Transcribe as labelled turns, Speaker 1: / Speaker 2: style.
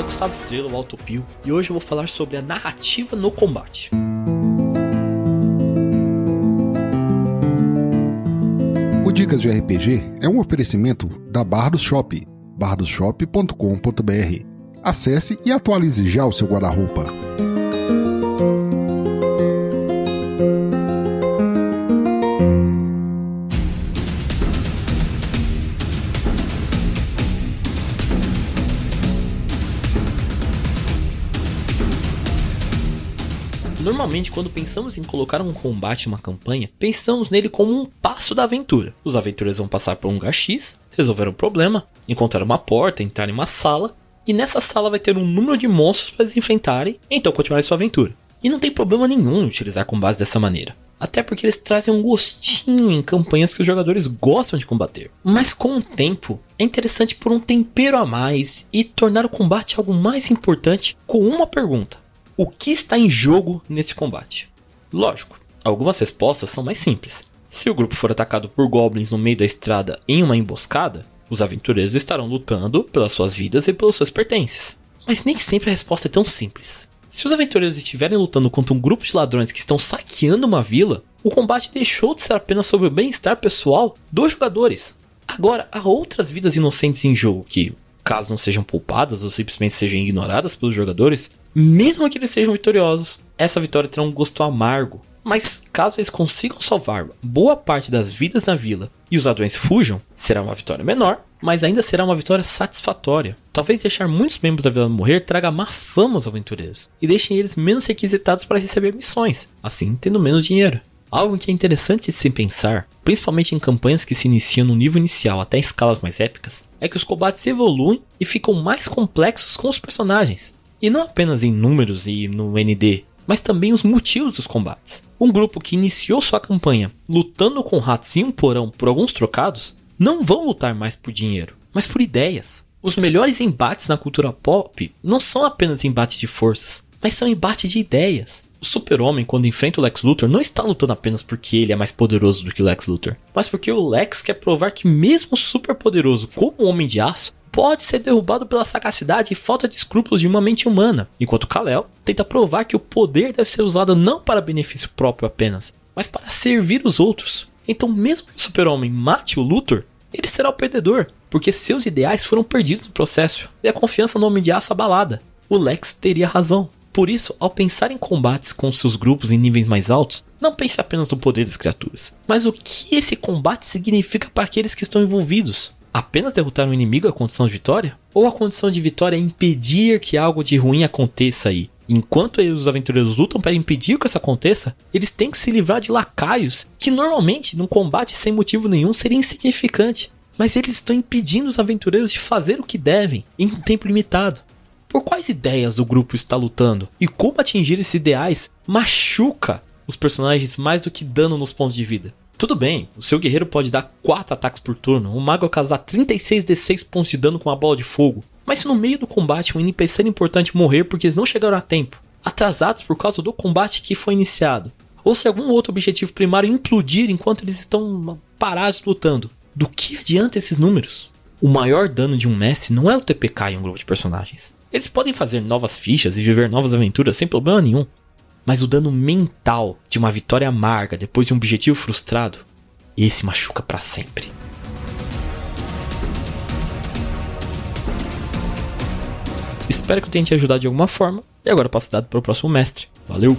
Speaker 1: aqui é Gustavo Estrela, o Autopio, e hoje eu vou falar sobre a narrativa no combate.
Speaker 2: O Dicas de RPG é um oferecimento da Bardos Shop, bardosshop.com.br. Acesse e atualize já o seu guarda-roupa.
Speaker 1: Normalmente, quando pensamos em colocar um combate em uma campanha, pensamos nele como um passo da aventura. Os aventureiros vão passar por um lugar X, resolver um problema, encontrar uma porta, entrar em uma sala, e nessa sala vai ter um número de monstros para eles enfrentarem, e então continuar sua aventura. E não tem problema nenhum utilizar combate dessa maneira. Até porque eles trazem um gostinho em campanhas que os jogadores gostam de combater. Mas com o tempo, é interessante por um tempero a mais e tornar o combate algo mais importante com uma pergunta: o que está em jogo nesse combate? Lógico, algumas respostas são mais simples. Se o grupo for atacado por goblins no meio da estrada em uma emboscada, os aventureiros estarão lutando pelas suas vidas e pelos seus pertences. Mas nem sempre a resposta é tão simples. Se os aventureiros estiverem lutando contra um grupo de ladrões que estão saqueando uma vila, o combate deixou de ser apenas sobre o bem-estar pessoal dos jogadores. Agora, há outras vidas inocentes em jogo que, caso não sejam poupadas ou simplesmente sejam ignoradas pelos jogadores, mesmo que eles sejam vitoriosos, essa vitória terá um gosto amargo. Mas caso eles consigam salvar boa parte das vidas na vila e os ladrões fujam, será uma vitória menor, mas ainda será uma vitória satisfatória. Talvez deixar muitos membros da vila morrer traga má fama aos aventureiros e deixem eles menos requisitados para receber missões, assim tendo menos dinheiro. Algo que é interessante de se pensar, principalmente em campanhas que se iniciam no nível inicial até escalas mais épicas, é que os combates evoluem e ficam mais complexos com os personagens. E não apenas em números e no ND, mas também os motivos dos combates. Um grupo que iniciou sua campanha lutando com ratos em um porão por alguns trocados, não vão lutar mais por dinheiro, mas por ideias. Os melhores embates na cultura pop não são apenas embates de forças, mas são embates de ideias. O Super-Homem, quando enfrenta o Lex Luthor, não está lutando apenas porque ele é mais poderoso do que o Lex Luthor, mas porque o Lex quer provar que, mesmo super poderoso como o Homem de Aço, pode ser derrubado pela sagacidade e falta de escrúpulos de uma mente humana, enquanto Kal-El tenta provar que o poder deve ser usado não para benefício próprio apenas, mas para servir os outros. Então, mesmo que o Super-Homem mate o Luthor, ele será o perdedor, porque seus ideais foram perdidos no processo e a confiança no Homem de Aço abalada. O Lex teria razão. Por isso, ao pensar em combates com seus grupos em níveis mais altos, não pense apenas no poder das criaturas, mas o que esse combate significa para aqueles que estão envolvidos apenas derrotar um inimigo é condição de vitória? Ou a condição de vitória é impedir que algo de ruim aconteça aí? Enquanto os aventureiros lutam para impedir que isso aconteça, eles têm que se livrar de lacaios que normalmente num combate sem motivo nenhum seria insignificante. Mas eles estão impedindo os aventureiros de fazer o que devem em um tempo limitado. Por quais ideias o grupo está lutando? E como atingir esses ideais machuca os personagens mais do que dano nos pontos de vida? Tudo bem, o seu guerreiro pode dar 4 ataques por turno, o mago causar 36 d6 pontos de dano com uma bola de fogo. Mas se no meio do combate um NPC importante morrer porque eles não chegaram a tempo, atrasados por causa do combate que foi iniciado, ou se algum outro objetivo primário implodir enquanto eles estão parados lutando, do que adianta esses números? O maior dano de um mestre não é o TPK em um grupo de personagens. Eles podem fazer novas fichas e viver novas aventuras sem problema nenhum. Mas o dano mental de uma vitória amarga depois de um objetivo frustrado, esse machuca para sempre. Espero que eu tenha te ajudado de alguma forma. E agora passo dado para o próximo mestre. Valeu!